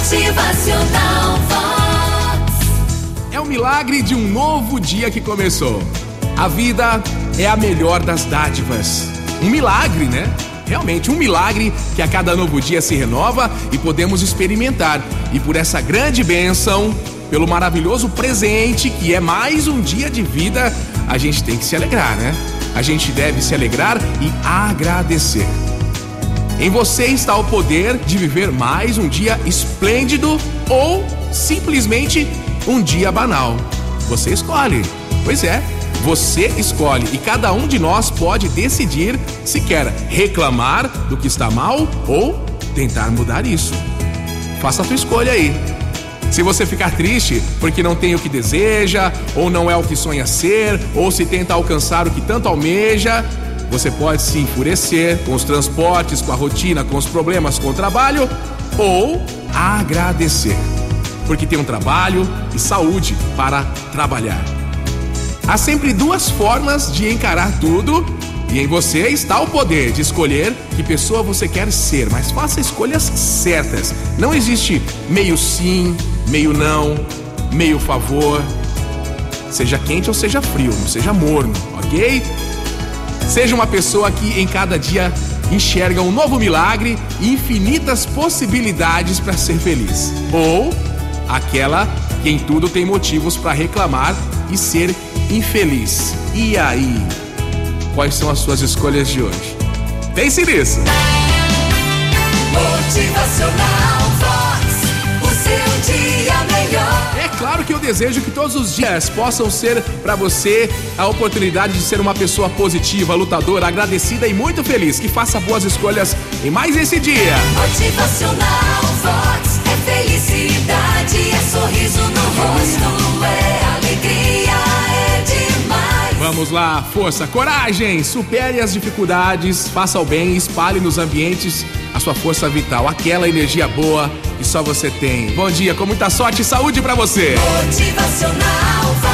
Motivacional Vox. É o milagre de um novo dia que começou. A vida é a melhor das dádivas. Um milagre, né? Realmente, um milagre que a cada novo dia se renova e podemos experimentar. E por essa grande bênção, pelo maravilhoso presente que é mais um dia de vida, a gente tem que se alegrar, né? A gente deve se alegrar e agradecer. Em você está o poder de viver mais um dia esplêndido ou simplesmente um dia banal. Você escolhe. Pois é, você escolhe e cada um de nós pode decidir se quer reclamar do que está mal ou tentar mudar isso. Faça a tua escolha aí. Se você ficar triste porque não tem o que deseja, ou não é o que sonha ser, ou se tenta alcançar o que tanto almeja, você pode se enfurecer com os transportes, com a rotina, com os problemas com o trabalho, ou agradecer, porque tem um trabalho e saúde para trabalhar. Há sempre duas formas de encarar tudo e em você está o poder de escolher que pessoa você quer ser, mas faça escolhas certas. Não existe meio sim, meio não, meio favor. Seja quente ou seja frio, não seja morno, ok? Seja uma pessoa que em cada dia enxerga um novo milagre e infinitas possibilidades para ser feliz. Ou aquela que em tudo tem motivos para reclamar e ser infeliz. E aí? Quais são as suas escolhas de hoje? Pense nisso! Motivacional desejo que todos os dias possam ser para você a oportunidade de ser uma pessoa positiva, lutadora, agradecida e muito feliz. Que faça boas escolhas em mais esse dia. Motivacional Vamos lá, força, coragem, supere as dificuldades, faça o bem, espalhe nos ambientes a sua força vital, aquela energia boa que só você tem. Bom dia, com muita sorte e saúde para você. Motivacional.